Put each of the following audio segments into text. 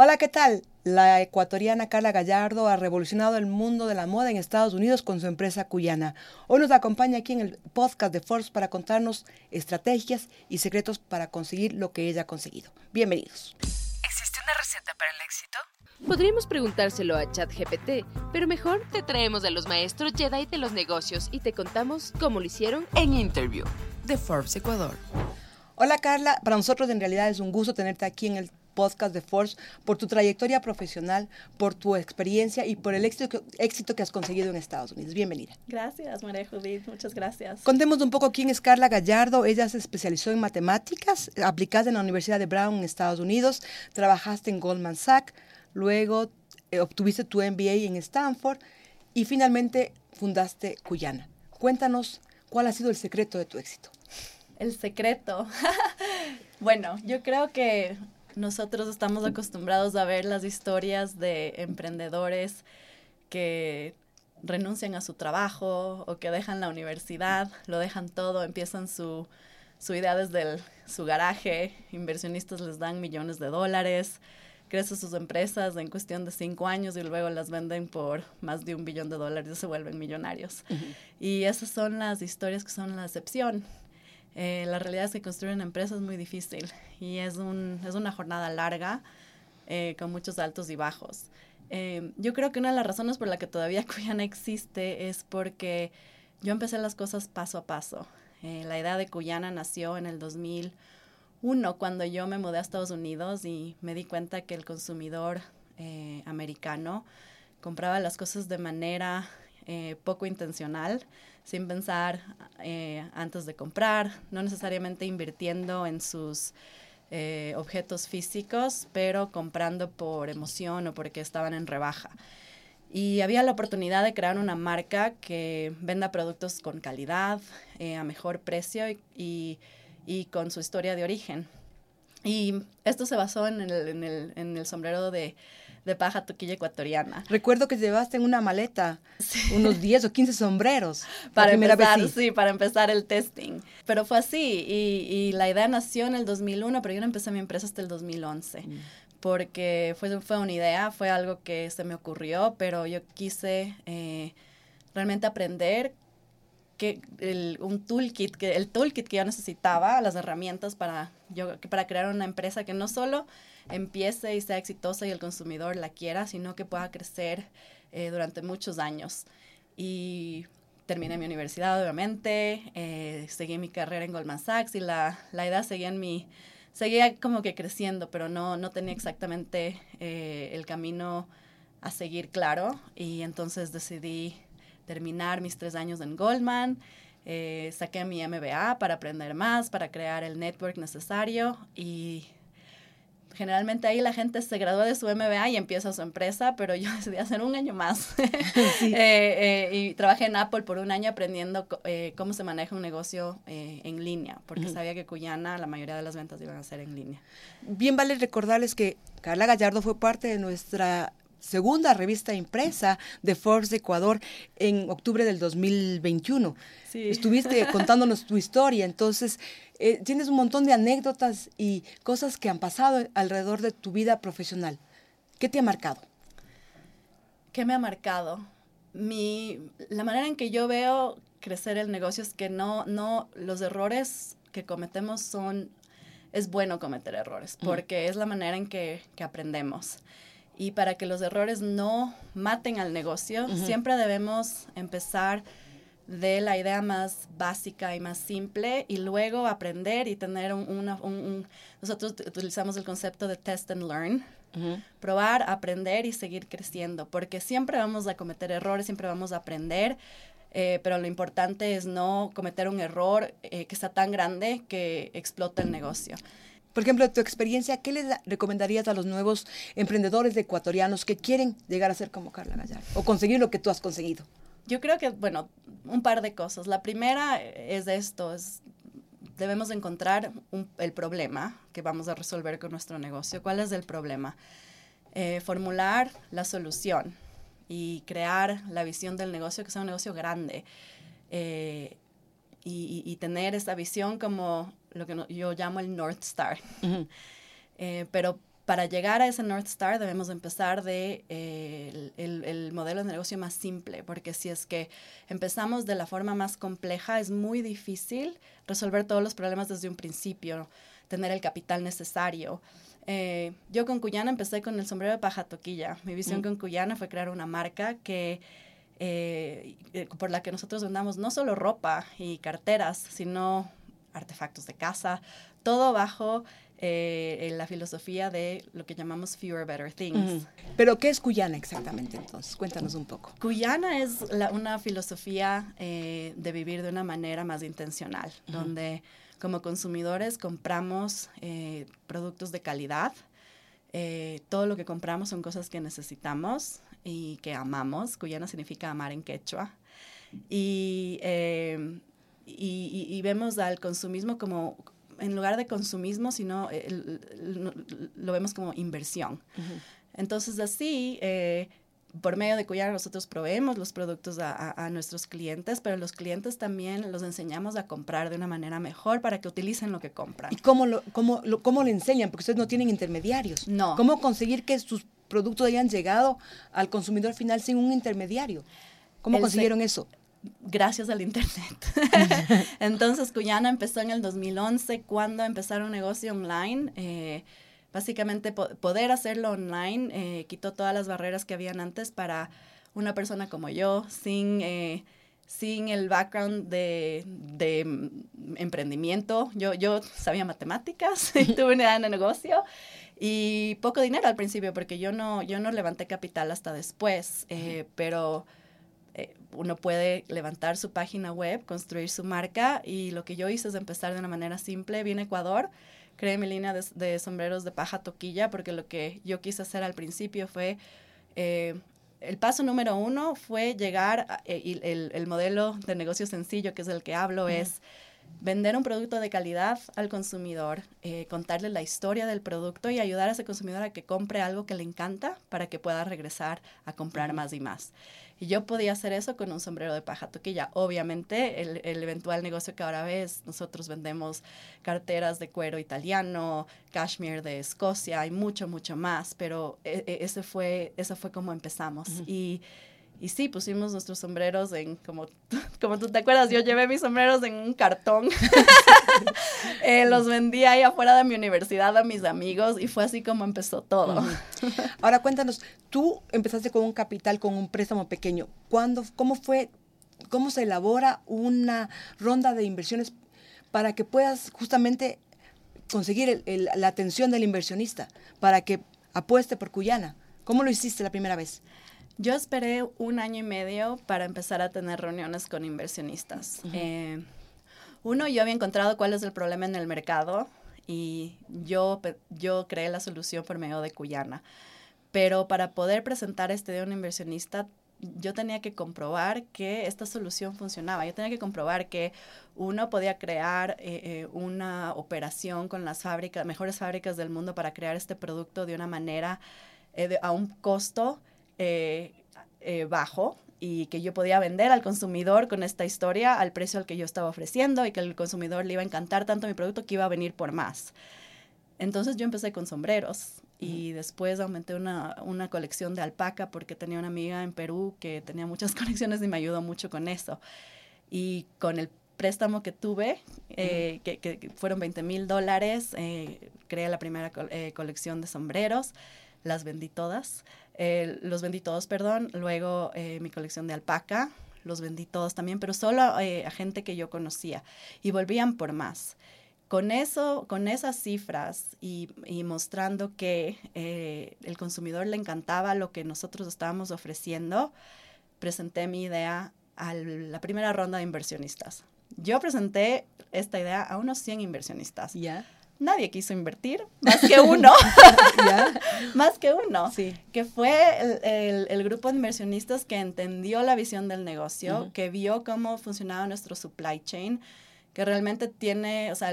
Hola, ¿qué tal? La ecuatoriana Carla Gallardo ha revolucionado el mundo de la moda en Estados Unidos con su empresa cuyana. Hoy nos acompaña aquí en el podcast de Force para contarnos estrategias y secretos para conseguir lo que ella ha conseguido. Bienvenidos. ¿Existe una receta para el éxito? Podríamos preguntárselo a ChatGPT, pero mejor te traemos a los maestros Jedi de los negocios y te contamos cómo lo hicieron en Interview de Forbes Ecuador. Hola Carla, para nosotros en realidad es un gusto tenerte aquí en el podcast de Force, por tu trayectoria profesional, por tu experiencia y por el éxito que, éxito que has conseguido en Estados Unidos. Bienvenida. Gracias, María Judith. Muchas gracias. Contemos un poco quién es Carla Gallardo. Ella se especializó en matemáticas, aplicaste en la Universidad de Brown en Estados Unidos, trabajaste en Goldman Sachs, luego eh, obtuviste tu MBA en Stanford y finalmente fundaste Cuyana. Cuéntanos cuál ha sido el secreto de tu éxito. El secreto. bueno, yo creo que nosotros estamos acostumbrados a ver las historias de emprendedores que renuncian a su trabajo o que dejan la universidad, lo dejan todo, empiezan su, su idea desde su garaje, inversionistas les dan millones de dólares, crecen sus empresas en cuestión de cinco años y luego las venden por más de un billón de dólares y se vuelven millonarios. Y esas son las historias que son la excepción. Eh, la realidad es que construir una empresa es muy difícil y es, un, es una jornada larga eh, con muchos altos y bajos. Eh, yo creo que una de las razones por la que todavía Cuyana existe es porque yo empecé las cosas paso a paso. la idea de Cuyana nació en el 2001 cuando yo me mudé a Estados Unidos y me di cuenta que el consumidor americano compraba las cosas de manera poco intencional sin pensar eh, antes de comprar, no necesariamente invirtiendo en sus eh, objetos físicos, pero comprando por emoción o porque estaban en rebaja. Y había la oportunidad de crear una marca que venda productos con calidad, eh, a mejor precio y, con su historia de origen. Y esto se basó en el sombrero de de paja toquilla ecuatoriana. Recuerdo que llevaste en una maleta unos 10 o 15 sombreros. Para empezar, sí. para empezar el testing. Pero fue así y, la idea nació en el 2001, pero yo no empecé mi empresa hasta el 2011. Mm. Porque fue, fue una idea, fue algo que se me ocurrió, pero yo quise eh, realmente aprender que el, un toolkit, que el toolkit que yo necesitaba, las herramientas para, yo, para crear una empresa que no solo empiece y sea exitosa y el consumidor la quiera, sino que pueda crecer eh, durante muchos años. Y terminé mi universidad, obviamente, eh, seguí mi carrera en Goldman Sachs y la, la edad seguía en mi, seguía como que creciendo, pero no, no tenía exactamente eh, el camino a seguir claro. Y entonces decidí terminar mis tres años en Goldman. saqué mi MBA para aprender más, para crear el network necesario y generalmente ahí la gente se gradúa de su MBA y empieza su empresa, pero yo decidí hacer un año más. Eh, eh, y trabajé en Apple por un año aprendiendo eh, cómo se maneja un negocio en línea, porque sabía que Cuyana la mayoría de las ventas iban a ser en línea. Bien vale recordarles que Carla Gallardo fue parte de nuestra segunda revista impresa de Forbes Ecuador en octubre del 2021. Estuviste contándonos tu historia, entonces eh, tienes un montón de anécdotas y cosas que han pasado alrededor de tu vida profesional. ¿Qué te ha marcado? ¿Qué me ha marcado? Mi, la manera en que yo veo crecer el negocio es que no, no, los errores que cometemos son, es bueno cometer errores, porque es la manera en que, que aprendemos y para que los errores no maten al negocio, siempre debemos empezar de la idea más básica y más simple y luego aprender y tener un, nosotros utilizamos el concepto de test and learn, probar, aprender y seguir creciendo, porque siempre vamos a cometer errores, siempre vamos a aprender, eh, pero lo importante es no cometer un error eh, que sea tan grande que explota el negocio. Por ejemplo, de tu experiencia, ¿qué les recomendarías a los nuevos emprendedores ecuatorianos que quieren llegar a ser como Carla Gallardo o conseguir lo que tú has conseguido? Yo creo que, bueno, un par de cosas. La primera es esto, es debemos encontrar el problema que vamos a resolver con nuestro negocio. ¿Cuál es el problema? Eh, formular la solución y crear la visión del negocio, que sea un negocio grande. Eh, y, tener esa visión como lo que yo llamo el North Star. Eh, pero para llegar a ese North Star debemos empezar de eh, el, modelo de negocio más simple, porque si es que empezamos de la forma más compleja, es muy difícil resolver todos los problemas desde un principio, tener el capital necesario. Eh, yo con Cuyana empecé con el sombrero de paja toquilla. Mi visión mm. con Cuyana fue crear una marca que eh, por la que nosotros vendamos no solo ropa y carteras, sino artefactos de casa, todo bajo eh, la filosofía de lo que llamamos fewer better things. Pero ¿qué es Cuyana exactamente entonces? Cuéntanos un poco. Cuyana es una filosofía eh, de vivir de una manera más intencional, donde como consumidores compramos eh, productos de calidad. todo lo que compramos son cosas que necesitamos y que amamos. Cuyana significa amar en quechua. Y, y vemos al consumismo como en lugar de consumismo, sino eh, lo vemos como inversión. Entonces, así, eh, por medio de Cuyana nosotros proveemos los productos a, nuestros clientes, pero los clientes también los enseñamos a comprar de una manera mejor para que utilicen lo que compran. ¿Y cómo lo, cómo, cómo le enseñan? Porque ustedes no tienen intermediarios. No. ¿Cómo conseguir que sus productos hayan llegado al consumidor final sin un intermediario? ¿Cómo consiguieron eso? Gracias al Internet. Entonces, Cuyana empezó en el 2011 cuando empezaron un negocio online. Eh, básicamente, poder hacerlo online eh, quitó todas las barreras que habían antes para una persona como yo, sin, eh, sin el background de, de, emprendimiento. Yo, yo sabía matemáticas y tuve una idea de negocio y poco dinero al principio porque yo no, yo no levanté capital hasta después, pero eh, uno puede levantar su página web, construir su marca y lo que yo hice es empezar de una manera simple. Vine a Ecuador, creé mi línea de, sombreros de paja toquilla porque lo que yo quise hacer al principio fue... Eh, el paso número uno fue llegar, a, eh, el, el, modelo de negocio sencillo, que es el que hablo, es vender un producto de calidad al consumidor, contarle la historia del producto y ayudar a ese consumidor a que compre algo que le encanta para que pueda regresar a comprar más y más. Y yo podía hacer eso con un sombrero de paja toquilla. Obviamente, el, el, eventual negocio que ahora ves, nosotros vendemos carteras de cuero italiano, cashmere de Escocia, hay mucho, mucho más, pero e, e, ese fue, eso fue como empezamos. Y y sí, pusimos nuestros sombreros en, como, como tú te acuerdas, yo llevé mis sombreros en un cartón. Eh, los vendí ahí afuera de mi universidad a mis amigos y fue así como empezó todo. Ahora cuéntanos, tú empezaste con un capital, con un préstamo pequeño. ¿Cuándo, ¿Cómo fue, cómo se elabora una ronda de inversiones para que puedas justamente conseguir la atención del inversionista, para que apueste por Cuyana? ¿Cómo lo hiciste la primera vez? Yo esperé un año y medio para empezar a tener reuniones con inversionistas. Eh, uno, yo había encontrado cuál es el problema en el mercado y yo, yo creé la solución por medio de Cuyana. Pero para poder presentar este de un inversionista, yo tenía que comprobar que esta solución funcionaba. Yo tenía que comprobar que uno podía crear eh, eh, una operación con las fábricas, mejores fábricas del mundo para crear este producto de una manera, a un costo eh, eh, bajo y que yo podía vender al consumidor con esta historia al precio al que yo estaba ofreciendo y que el consumidor le iba a encantar tanto mi producto que iba a venir por más. Entonces yo empecé con sombreros y después aumenté una, una, colección de alpaca porque tenía una amiga en Perú que tenía muchas colecciones y me ayudó mucho con eso. Y con el préstamo que tuve, eh, que, que, fueron 20 mil dólares, creé la primera colección de sombreros, las vendí todas. Eh, los vendí todos, perdón. Luego eh, mi colección de alpaca, los vendí todos también, pero solo eh, a gente que yo conocía. Y volvían por más. Con eso, con esas cifras y, mostrando que el consumidor le encantaba lo que nosotros estábamos ofreciendo, presenté mi idea a la primera ronda de inversionistas. Yo presenté esta idea a unos 100 inversionistas. ¿Ya? Nadie quiso invertir, más que uno, más que uno, sí. que fue el, grupo de inversionistas que entendió la visión del negocio, que vio cómo funcionaba nuestro supply chain, que realmente tiene, o sea,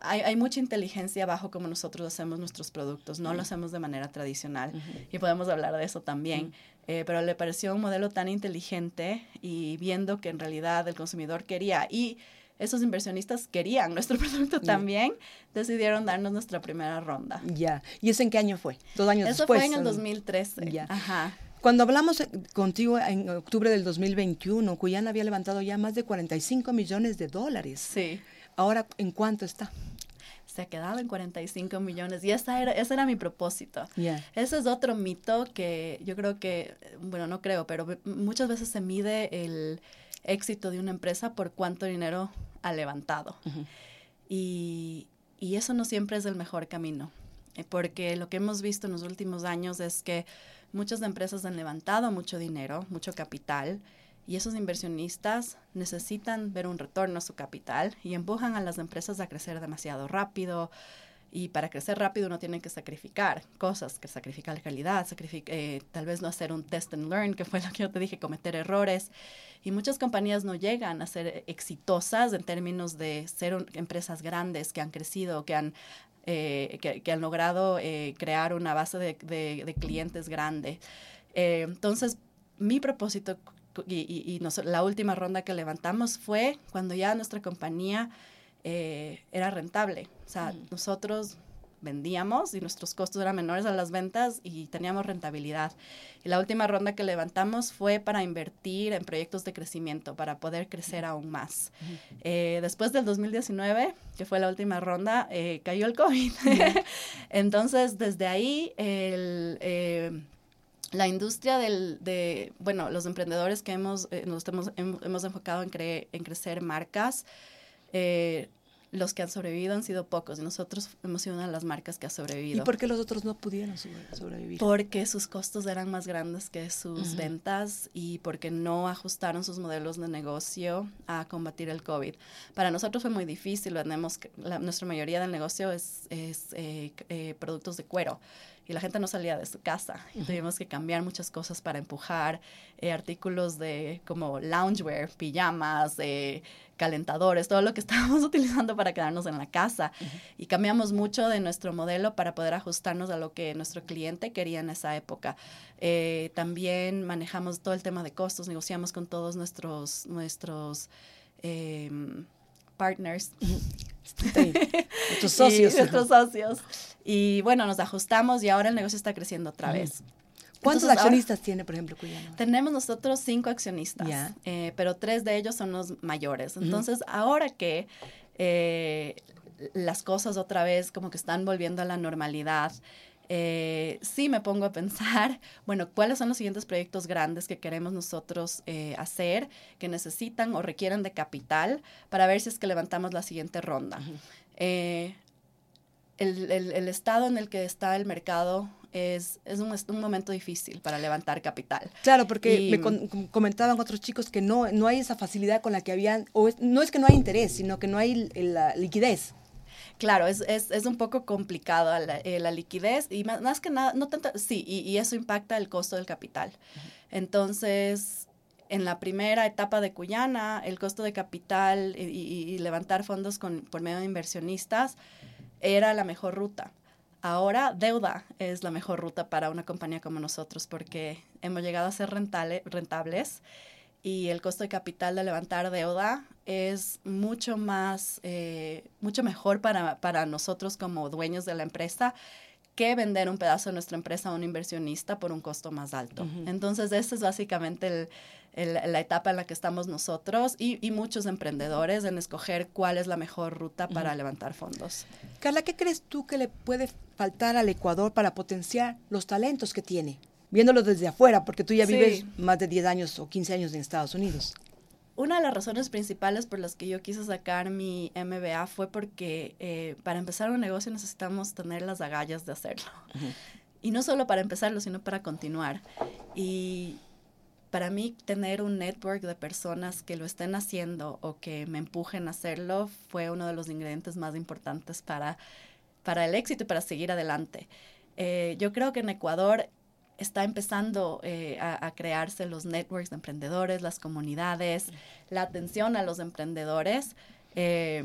hay, mucha inteligencia bajo cómo nosotros hacemos nuestros productos, no lo hacemos de manera tradicional y podemos hablar de eso también. Eh, pero le pareció un modelo tan inteligente y viendo que en realidad el consumidor quería y esos inversionistas querían nuestro producto también, decidieron darnos nuestra primera ronda. Ya. ¿Y eso en qué año fue? Dos años eso después. Eso fue en el 2013. Ya. Ajá. Cuando hablamos eh, contigo en octubre del 2021, Cuyana había levantado ya más de 45 millones de dólares. Sí. Ahora, ¿en cuánto está? Se ha quedado en 45 millones y esa era, ese era mi propósito. Ese es otro mito que yo creo que, bueno, no creo, pero muchas veces se mide el éxito de una empresa por cuánto dinero ha levantado. y, y eso no siempre es el mejor camino, eh, porque lo que hemos visto en los últimos años es que Muchas empresas han levantado mucho dinero, mucho capital, y esos inversionistas necesitan ver un retorno a su capital y empujan a las empresas a crecer demasiado rápido. Y para crecer rápido uno tiene que sacrificar cosas, que sacrificar la calidad, eh, tal vez no hacer un test and learn, que fue lo que yo te dije, cometer errores. Y muchas compañías no llegan a ser exitosas en términos de ser empresas grandes que han crecido, que han eh, que, han logrado eh, crear una base de, clientes grande. Eh, entonces, mi propósito y, la última ronda que levantamos fue cuando ya nuestra compañía era rentable. O sea, mm. nosotros vendíamos y nuestros costos eran menores a las ventas y teníamos rentabilidad. Y la última ronda que levantamos fue para invertir en proyectos de crecimiento, para poder crecer aún más. Eh, después del 2019, que fue la última ronda, eh, cayó el COVID. Entonces, desde ahí, eh, la industria del, de, bueno, los emprendedores que hemos, nos hemos, hemos, enfocado en, en crecer marcas, los que han sobrevivido han sido pocos y nosotros hemos sido una de las marcas que ha sobrevivido. ¿Y por qué los otros no pudieron sobrevivir? Porque sus costos eran más grandes que sus ventas y porque no ajustaron sus modelos de negocio a combatir el COVID. Para nosotros fue muy difícil, vendemos, la, nuestra mayoría del negocio es, es eh, eh, productos de cuero y la gente no salía de su casa. Y tuvimos que cambiar muchas cosas para empujar eh, artículos de como loungewear, pijamas, eh, calentadores, todo lo que estábamos utilizando para quedarnos en la casa. Y cambiamos mucho de nuestro modelo para poder ajustarnos a lo que nuestro cliente quería en esa época. Eh, también manejamos todo el tema de costos, negociamos con todos nuestros, nuestros partners. nuestros socios. Y nuestros socios. Y bueno, nos ajustamos y ahora el negocio está creciendo otra vez. ¿Cuántos accionistas tiene, por ejemplo, Cuyano? Tenemos nosotros cinco accionistas, eh, pero tres de ellos son los mayores. Entonces, ahora que eh, las cosas otra vez como que están volviendo a la normalidad, eh, sí me pongo a pensar, bueno, ¿cuáles son los siguientes proyectos grandes que queremos nosotros hacer, que necesitan o requieren de capital para ver si es que levantamos la siguiente ronda? el, estado en el que está el mercado es, es un, un, momento difícil para levantar capital. Claro, porque me comentaban otros chicos que no, no hay esa facilidad con la que habían, o no es que no hay interés, sino que no hay la liquidez. Claro, es, es, es, un poco complicado la, eh, la, liquidez y más, que nada, no tanto, sí, y, y, eso impacta el costo del capital. Entonces, en la primera etapa de Cuyana, el costo de capital y, y levantar fondos con, por medio de inversionistas era la mejor ruta. Ahora deuda es la mejor ruta para una compañía como nosotros porque hemos llegado a ser rentables y el costo de capital de levantar deuda es mucho más, eh, mucho mejor para, para nosotros como dueños de la empresa que vender un pedazo de nuestra empresa a un inversionista por un costo más alto. Entonces, ese es básicamente el, la etapa en la que estamos nosotros y, muchos emprendedores en escoger cuál es la mejor ruta para levantar fondos. Carla, ¿qué crees tú que le puede faltar al Ecuador para potenciar los talentos que tiene? Viéndolo desde afuera, porque tú ya vives más de 10 años o 15 años en Estados Unidos. Una de las razones principales por las que yo quise sacar mi MBA fue porque eh, para empezar un negocio necesitamos tener las agallas de hacerlo. Y no solo para empezarlo, sino para continuar. Y para mí tener un network de personas que lo estén haciendo o que me empujen a hacerlo fue uno de los ingredientes más importantes para, para el éxito y para seguir adelante. Eh, yo creo que en Ecuador está empezando eh, a, crearse los networks de emprendedores, las comunidades, la atención a los emprendedores. Eh,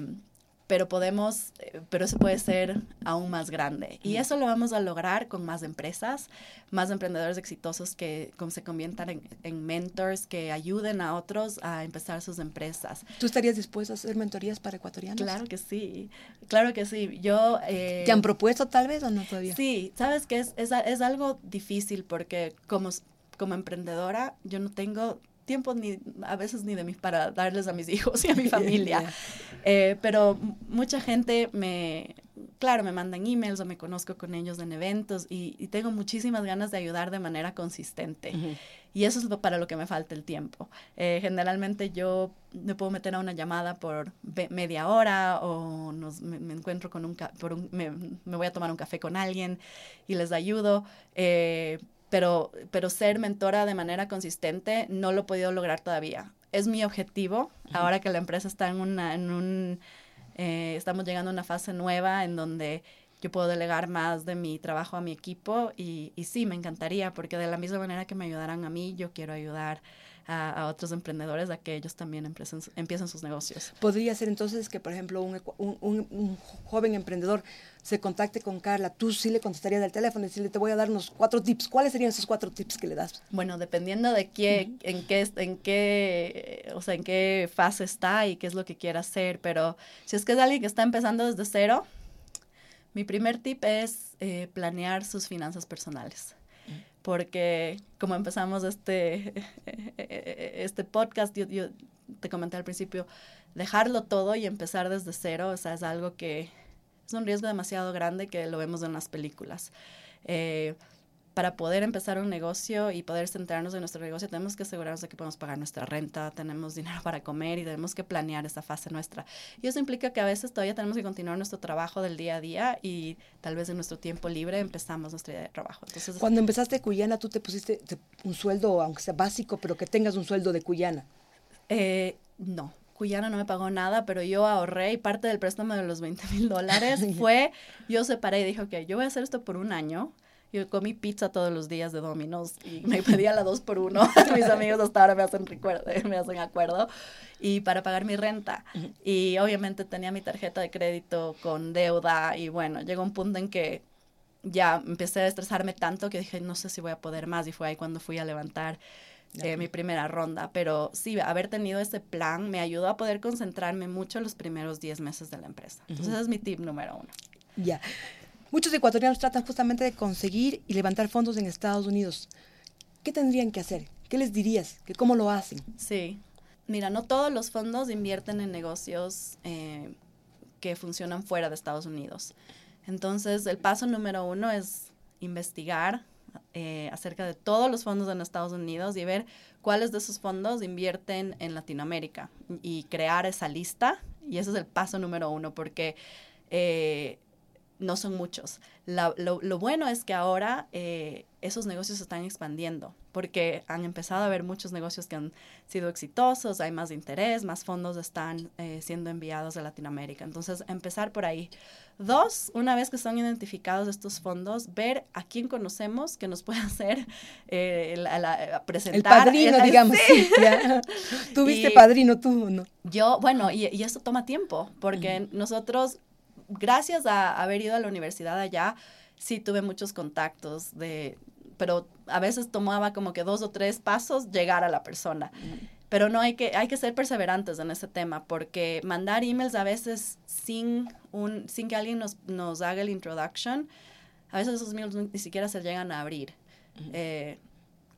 pero podemos, eh, pero eso puede ser aún más grande. Y eso lo vamos a lograr con más empresas, más emprendedores exitosos que se conviertan en, en, mentors, que ayuden a otros a empezar sus empresas. ¿Tú estarías dispuesto a hacer mentorías para ecuatorianos? Claro que sí, claro que sí. Yo... Eh, ¿Te han propuesto tal vez o no todavía? Sí, sabes que es, es, es algo difícil porque como, como emprendedora yo no tengo tiempo ni a veces ni de mí para darles a mis hijos y a mi familia. Eh, pero mucha gente me, claro, me mandan emails o me conozco con ellos en eventos y, tengo muchísimas ganas de ayudar de manera consistente. Y eso es para lo que me falta el tiempo. Eh, generalmente yo me puedo meter a una llamada por media hora o nos, me, encuentro con un, por un me, me, voy a tomar un café con alguien y les ayudo. Eh, pero, pero ser mentora de manera consistente no lo he podido lograr todavía. Es mi objetivo, ahora que la empresa está en, una, en un, eh, estamos llegando a una fase nueva en donde yo puedo delegar más de mi trabajo a mi equipo y, y sí, me encantaría, porque de la misma manera que me ayudaran a mí, yo quiero ayudar a, otros emprendedores a que ellos también empiecen, empiecen sus negocios. Podría ser entonces que, por ejemplo, un, un, joven emprendedor se contacte con Carla, tú sí le contestarías del teléfono y decirle, te voy a dar unos cuatro tips. ¿Cuáles serían esos cuatro tips que le das? Bueno, dependiendo de qué, en qué, en qué, o sea, en qué fase está y qué es lo que quiera hacer, pero si es que es alguien que está empezando desde cero, mi primer tip es eh, planear sus finanzas personales porque como empezamos este, este podcast, yo, te comenté al principio, dejarlo todo y empezar desde cero, o sea, es algo que es un riesgo demasiado grande que lo vemos en las películas. Eh, para poder empezar un negocio y poder centrarnos en nuestro negocio, tenemos que asegurarnos de que podemos pagar nuestra renta, tenemos dinero para comer y tenemos que planear esa fase nuestra. Y eso implica que a veces todavía tenemos que continuar nuestro trabajo del día a día y tal vez en nuestro tiempo libre empezamos nuestra idea de trabajo. Entonces, Cuando empezaste Cuyana, tú te pusiste un sueldo, aunque sea básico, pero que tengas un sueldo de Cuyana. Eh, no, Cuyana no me pagó nada, pero yo ahorré y parte del préstamo de los 20 mil dólares fue, yo separé y dije, ok, yo voy a hacer esto por un año yo comí pizza todos los días de Domino's y me pedía la dos por uno. Mis amigos hasta ahora me hacen recuerdo, me hacen acuerdo. Y para pagar mi renta. Y obviamente tenía mi tarjeta de crédito con deuda. Y bueno, llegó un punto en que ya empecé a estresarme tanto que dije, no sé si voy a poder más. Y fue ahí cuando fui a levantar eh, mi primera ronda. Pero sí, haber tenido ese plan me ayudó a poder concentrarme mucho los primeros 10 meses de la empresa. Entonces, ese es mi tip número uno. Ya. Muchos ecuatorianos tratan justamente de conseguir y levantar fondos en Estados Unidos. ¿Qué tendrían que hacer? ¿Qué les dirías? ¿Que ¿Cómo lo hacen? Sí. Mira, no todos los fondos invierten en negocios eh, que funcionan fuera de Estados Unidos. Entonces, el paso número uno es investigar eh, acerca de todos los fondos en Estados Unidos y ver cuáles de esos fondos invierten en Latinoamérica y crear esa lista. Y ese es el paso número uno, porque eh, no son muchos. lo, bueno es que ahora eh, esos negocios se están expandiendo porque han empezado a haber muchos negocios que han sido exitosos, hay más interés, más fondos están eh, siendo enviados a Latinoamérica. Entonces, empezar por ahí. Dos, una vez que son identificados estos fondos, ver a quién conocemos que nos pueda hacer eh, la, presentar. El padrino, digamos. Sí. Tuviste padrino tú, ¿no? Yo, bueno, y, y eso toma tiempo, porque nosotros gracias a haber ido a la universidad allá, sí tuve muchos contactos de, pero a veces tomaba como que dos o tres pasos llegar a la persona. Pero no hay que, hay que ser perseverantes en ese tema, porque mandar emails a veces sin, un, sin que alguien nos, nos haga el introduction, a veces esos emails ni siquiera se llegan a abrir. Eh,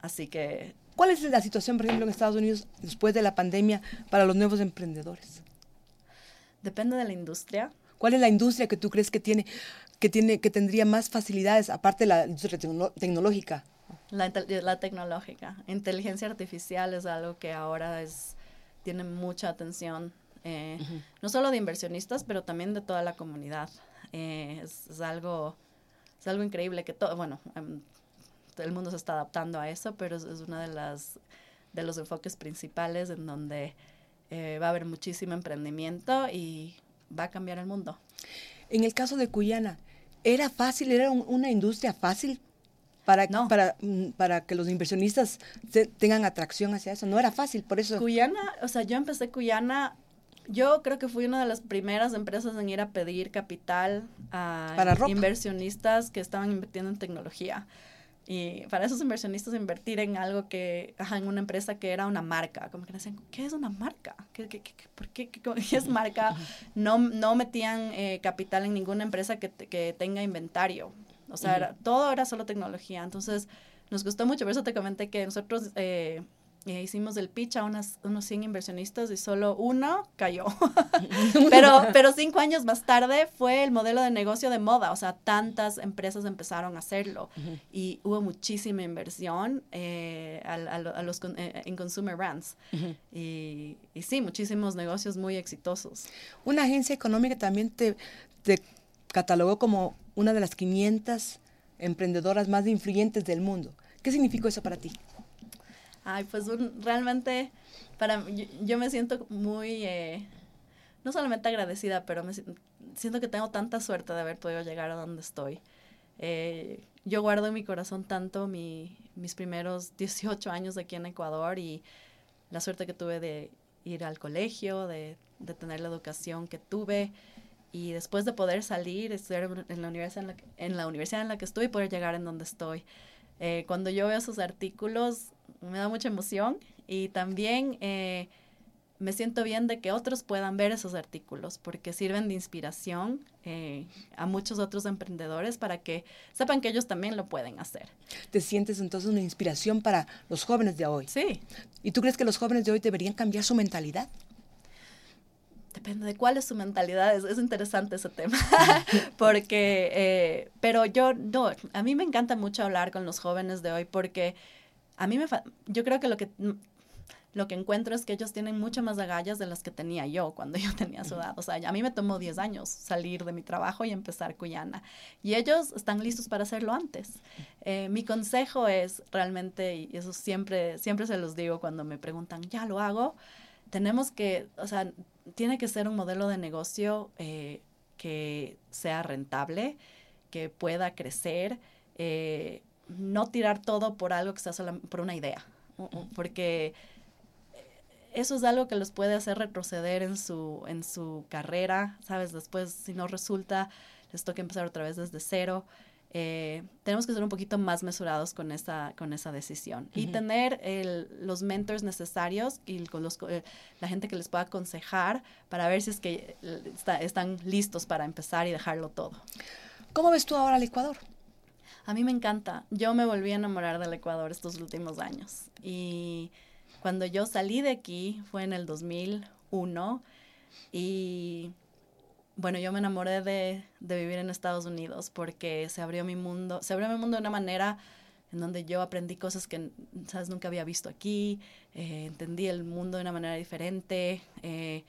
así que... ¿Cuál es la situación, por ejemplo, en Estados Unidos después de la pandemia para los nuevos emprendedores? Depende de la industria. ¿Cuál es la industria que tú crees que tiene, que tiene, que tendría más facilidades, aparte de la industria tecnológica? La, la, tecnológica. Inteligencia artificial es algo que ahora es, tiene mucha atención, eh, no solo de inversionistas, pero también de toda la comunidad. Eh, es, algo, es algo increíble que todo, bueno, em, el mundo se está adaptando a eso, pero es, uno de, las, de los enfoques principales en donde eh, va a haber muchísimo emprendimiento y va a cambiar el mundo. En el caso de Cuyana, ¿era fácil, era una industria fácil para, para, mm, para que los inversionistas tengan atracción hacia eso? No era fácil, por eso... Cuyana, o sea, yo empecé Cuyana yo creo que fui una de las primeras empresas en ir a pedir capital a inversionistas que estaban invirtiendo en tecnología. Y para esos inversionistas invertir en algo que, ajá, en una empresa que era una marca, como que decían, ¿qué es una marca? ¿Qué, qué, qué, por qué, qué, es marca? No, no metían eh, capital en ninguna empresa que, que tenga inventario. O sea, todo era solo tecnología. Entonces, nos gustó mucho. Por eso te comenté que nosotros eh, eh, hicimos el pitch a unas, unos 100 inversionistas y solo uno cayó. pero, pero cinco años más tarde fue el modelo de negocio de moda, o sea, tantas empresas empezaron a hacerlo y hubo muchísima inversión eh, a, los, eh, en consumer brands. y, y, sí, muchísimos negocios muy exitosos. Una agencia económica también te, te catalogó como una de las 500 emprendedoras más influyentes del mundo. ¿Qué significó eso para ti? Ay, pues realmente para yo, me siento muy, eh, no solamente agradecida, pero me siento que tengo tanta suerte de haber podido llegar a donde estoy. Eh, yo guardo en mi corazón tanto mi, mis primeros 18 años aquí en Ecuador y la suerte que tuve de ir al colegio, de, tener la educación que tuve y después de poder salir, estudiar en la universidad en la, en la, universidad en la que estoy y poder llegar en donde estoy. Eh, cuando yo veo esos artículos, me da mucha emoción y también eh, me siento bien de que otros puedan ver esos artículos porque sirven de inspiración eh, a muchos otros emprendedores para que sepan que ellos también lo pueden hacer. ¿Te sientes entonces una inspiración para los jóvenes de hoy? Sí. ¿Y tú crees que los jóvenes de hoy deberían cambiar su mentalidad? Depende de cuál es su mentalidad, es, interesante ese tema, porque, eh, pero yo, no, a mí me encanta mucho hablar con los jóvenes de hoy porque a mí me, yo creo que lo que lo que encuentro es que ellos tienen mucho más agallas de las que tenía yo cuando yo tenía su edad. O sea, a mí me tomó 10 años salir de mi trabajo y empezar Cuyana. Y ellos están listos para hacerlo antes. Eh, mi consejo es realmente, y eso siempre, siempre se los digo cuando me preguntan, ¿ya lo hago? Tenemos que, o sea, tiene que ser un modelo de negocio eh, que sea rentable, que pueda crecer. Eh, no tirar todo por algo que sea solo por una idea, porque eso es algo que los puede hacer retroceder en su, en su carrera, ¿sabes? Después, si no resulta, les toca empezar otra vez desde cero. Eh, tenemos que ser un poquito más mesurados con esa, con esa decisión y tener los mentors necesarios y con los, eh, la gente que les pueda aconsejar para ver si es que eh, están listos para empezar y dejarlo todo. ¿Cómo ves tú ahora el Ecuador? A mí me encanta. Yo me volví a enamorar del Ecuador estos últimos años. Y cuando yo salí de aquí fue en el 2001 y bueno, yo me enamoré de, vivir en Estados Unidos porque se abrió mi mundo, se abrió mi mundo de una manera en donde yo aprendí cosas que, sabes, nunca había visto aquí, eh, entendí el mundo de una manera diferente, eh,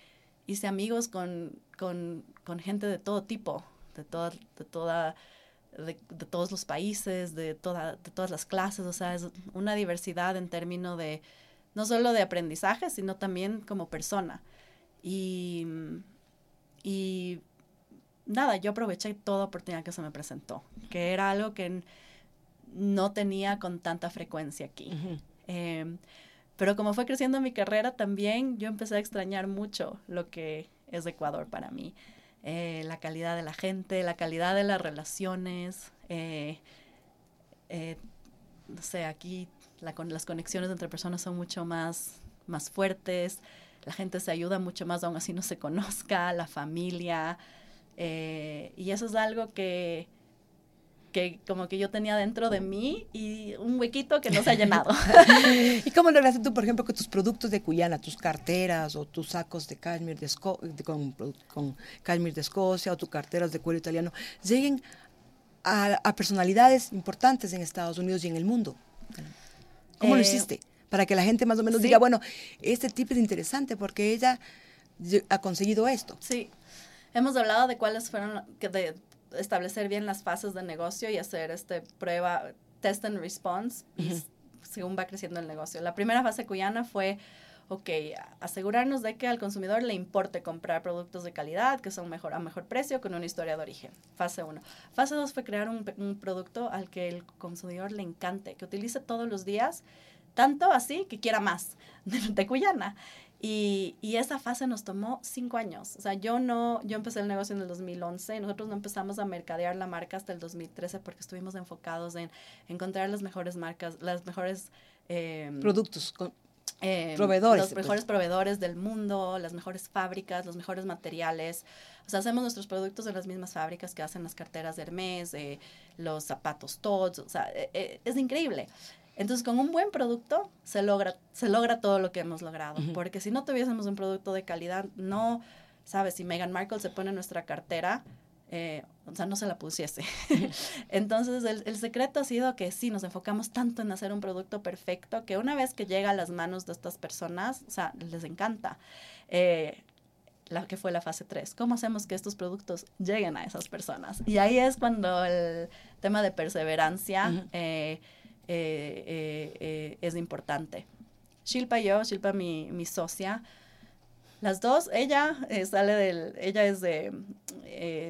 hice amigos con, con, con, gente de todo tipo, de toda, de toda de, todos los países, de, toda, de todas las clases, o sea, es una diversidad en términos de, no solo de aprendizaje, sino también como persona. Y, y nada, yo aproveché toda oportunidad que se me presentó, que era algo que no tenía con tanta frecuencia aquí. Em, pero como fue creciendo mi carrera también, yo empecé a extrañar mucho lo que es Ecuador para mí. Eh, la calidad de la gente, la calidad de las relaciones. Eh, eh, no sé, aquí las conexiones entre personas son mucho más, más fuertes, la gente se ayuda mucho más aún así no se conozca, la familia. y eso es algo que, que como que yo tenía dentro de mí y un huequito que no se ha llenado. ¿Y cómo lograste tú, por ejemplo, que tus productos de Cuyana, tus carteras o tus sacos de cashmere de, con, con de Escocia o tus carteras de cuero italiano lleguen a, personalidades importantes en Estados Unidos y en el mundo? ¿Cómo lo eh, hiciste? Para que la gente más o menos diga, bueno, este tipo es interesante porque ella ha conseguido esto. Sí. Hemos hablado de cuáles fueron, de, establecer bien las fases de negocio y hacer este prueba, test and response, según va creciendo el negocio. La primera fase cuyana fue, ok, asegurarnos de que al consumidor le importe comprar productos de calidad, que son mejor, a mejor precio, con una historia de origen. Fase 1. Fase 2 fue crear un, un producto al que el consumidor le encante, que utilice todos los días, tanto así que quiera más de, de Cuyana. Y, y, esa fase nos tomó cinco años. O sea, yo no, yo empecé el negocio en el 2011 y nosotros no empezamos a mercadear la marca hasta el 2013 porque estuvimos enfocados en encontrar las mejores marcas, las mejores... Eh, Productos, eh, proveedores. Los mejores proveedores del mundo, las mejores fábricas, los mejores materiales. O sea, hacemos nuestros productos en las mismas fábricas que hacen las carteras de Hermes, eh, los zapatos Tots. O sea, eh, es increíble. Entonces, con un buen producto se logra, se logra todo lo que hemos logrado. Porque si no tuviésemos un producto de calidad, no, sabes, si Meghan Markle se pone en nuestra cartera, eh, o sea, no se la pusiese. Entonces, el, el, secreto ha sido que sí, nos enfocamos tanto en hacer un producto perfecto que una vez que llega a las manos de estas personas, o sea, les encanta. Eh, la que fue la fase 3. ¿Cómo hacemos que estos productos lleguen a esas personas? Y ahí es cuando el tema de perseverancia eh, eh, eh, es importante. Shilpa y yo, Shilpa mi, mi socia, las dos, ella sale del, ella es de,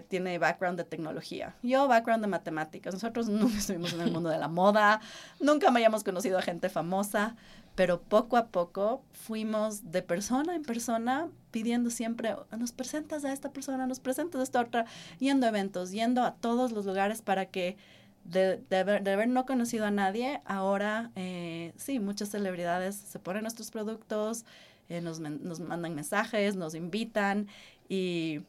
tiene background de tecnología, yo background de matemáticas, nosotros nunca estuvimos en el mundo de la moda, nunca me hayamos conocido a gente famosa, pero poco a poco fuimos de persona en persona pidiendo siempre, nos presentas a esta persona, nos presentas a esta otra, yendo a eventos, yendo a todos los lugares para que de, haber, no conocido a nadie, ahora eh, sí, muchas celebridades se ponen nuestros productos, eh, nos, nos, mandan mensajes, nos invitan y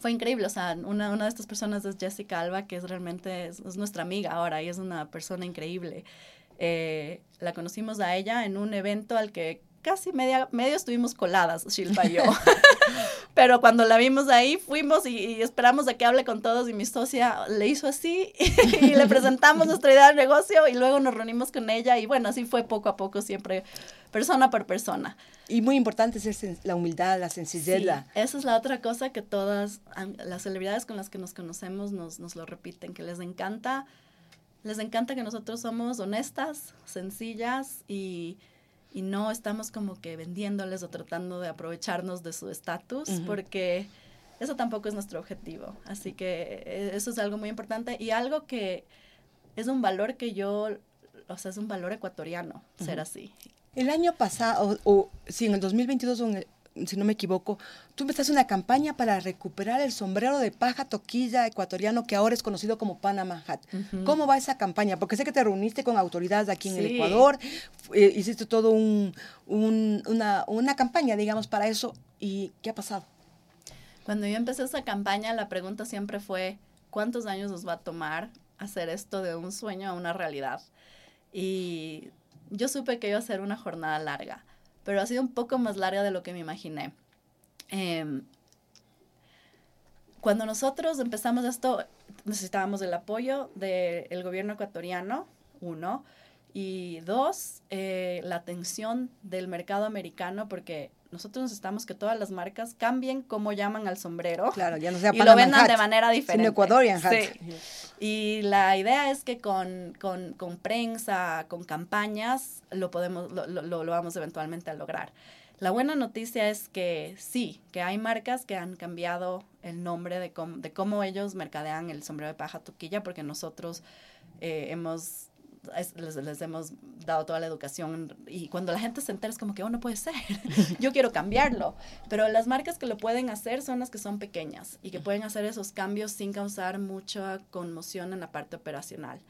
fue increíble. O sea, una, una de estas personas es Jessica Alba, que es realmente es, nuestra amiga ahora y es una persona increíble. Eh, la conocimos a ella en un evento al que casi media, medio estuvimos coladas, Shilpa y yo. Pero cuando la vimos ahí, fuimos y, esperamos a que hable con todos y mi socia le hizo así y le presentamos nuestra idea de negocio y luego nos reunimos con ella y bueno, así fue poco a poco, siempre persona por persona. Y muy importante es la humildad, la sencillez. Sí, esa es la otra cosa que todas las celebridades con las que nos conocemos nos, nos lo repiten, que les encanta, les encanta que nosotros somos honestas, sencillas y y no estamos como que vendiéndoles o tratando de aprovecharnos de su estatus, porque eso tampoco es nuestro objetivo. Así que eh, eso es algo muy importante y algo que es un valor que yo, o sea, es un valor ecuatoriano ser así. El año pasado, o, o si en el 2022 o en el, si no me equivoco, tú empezaste una campaña para recuperar el sombrero de paja toquilla ecuatoriano que ahora es conocido como Panama Hat. ¿Cómo va esa campaña? Porque sé que te reuniste con autoridades aquí en el Ecuador, eh, hiciste todo un, una, una campaña, digamos, para eso. ¿Y qué ha pasado? Cuando yo empecé esa campaña, la pregunta siempre fue, ¿cuántos años nos va a tomar hacer esto de un sueño a una realidad? Y yo supe que iba a ser una jornada larga pero ha sido un poco más larga de lo que me imaginé. Em, cuando nosotros empezamos esto, necesitábamos el apoyo del gobierno ecuatoriano, uno, y dos, eh, la atención del mercado americano, porque nosotros necesitamos que todas las marcas cambien cómo llaman al sombrero. Claro, ya no sea Y lo vendan de manera diferente. Ecuadorian hat. Y la idea es que con, con, con prensa, con campañas, lo, podemos, lo, lo, lo vamos eventualmente a lograr. La buena noticia es que sí, que hay marcas que han cambiado el nombre de, cómo, de cómo ellos mercadean el sombrero de paja toquilla, porque nosotros eh, hemos les, hemos dado toda la educación y cuando la gente se entera es como que, oh, no puede ser, yo quiero cambiarlo. Pero las marcas que lo pueden hacer son las que son pequeñas y que pueden hacer esos cambios sin causar mucha conmoción en la parte operacional.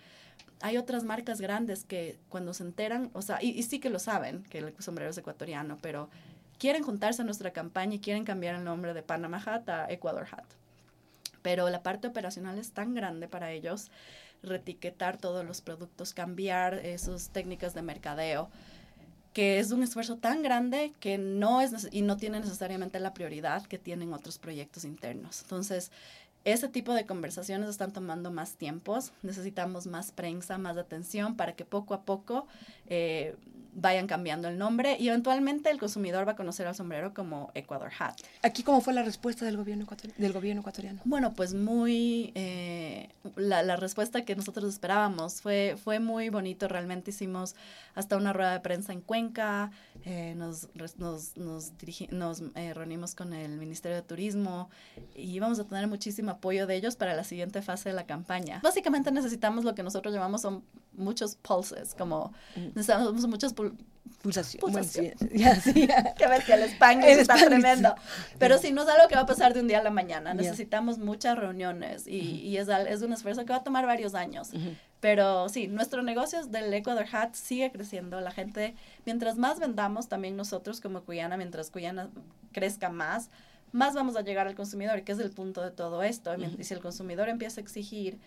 Hay otras marcas grandes que cuando se enteran, o sea, y, sí que lo saben, que el sombrero es ecuatoriano, pero quieren juntarse a nuestra campaña y quieren cambiar el nombre de Panama Hat a Ecuador Hat. Pero la parte operacional es tan grande para ellos retiquetar todos los productos, cambiar esas técnicas de mercadeo, que es un esfuerzo tan grande que no es y no tiene necesariamente la prioridad que tienen otros proyectos internos. Entonces, ese tipo de conversaciones están tomando más tiempos, necesitamos más prensa, más atención para que poco a poco eh, vayan cambiando el nombre y eventualmente el consumidor va a conocer al sombrero como Ecuador Hat. ¿Aquí cómo fue la respuesta del gobierno ecuatoriano? Del gobierno ecuatoriano? Bueno, pues muy, eh, la, la, respuesta que nosotros esperábamos fue, fue muy bonito, realmente hicimos hasta una rueda de prensa en Cuenca, eh, nos, nos, nos, nos eh, reunimos con el Ministerio de Turismo y vamos a tener muchísimo apoyo de ellos para la siguiente fase de la campaña. Básicamente necesitamos lo que nosotros llamamos son muchos pulses, como necesitamos muchos Pulsación. Pulsación. Bueno, sí, ya, sí, ya. Qué bestia, el El está tremendo. Pero sí, no es algo que va a pasar de un día a la mañana. Necesitamos muchas reuniones y, y es, es un esfuerzo que va a tomar varios años. Ujú. Pero sí, nuestro negocio del Ecuador Hat sigue creciendo. La gente, mientras más vendamos, también nosotros como Cuyana, mientras Cuyana crezca más, más vamos a llegar al consumidor, que es el punto de todo esto. Y si el consumidor empieza a exigir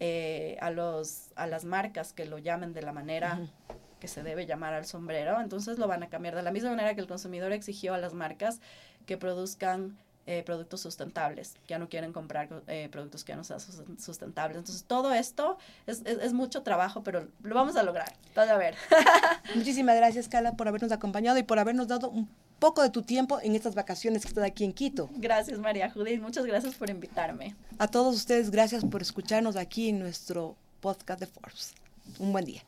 eh, a, los, a las marcas que lo llamen de la manera que se debe llamar al sombrero, entonces lo van a cambiar de la misma manera que el consumidor exigió a las marcas que produzcan eh, productos sustentables, ya no quieren comprar eh, productos que no sean sus- sustentables. Entonces todo esto es, es- es mucho trabajo, pero lo vamos a lograr. Vas a ver. Muchísimas gracias, Carla, por habernos acompañado y por habernos dado un poco de tu tiempo en estas vacaciones que estás aquí en Quito. Gracias María Judith, muchas gracias por invitarme. A todos ustedes, gracias por escucharnos aquí en nuestro podcast de Forbes. Un buen día.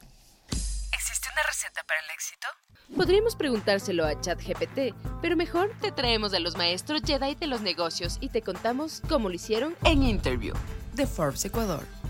¿Existe una receta para el éxito? Podríamos preguntárselo a ChatGPT, pero mejor te traemos a los maestros Jedi de los negocios y te contamos cómo lo hicieron En Interview de Forbes Ecuador.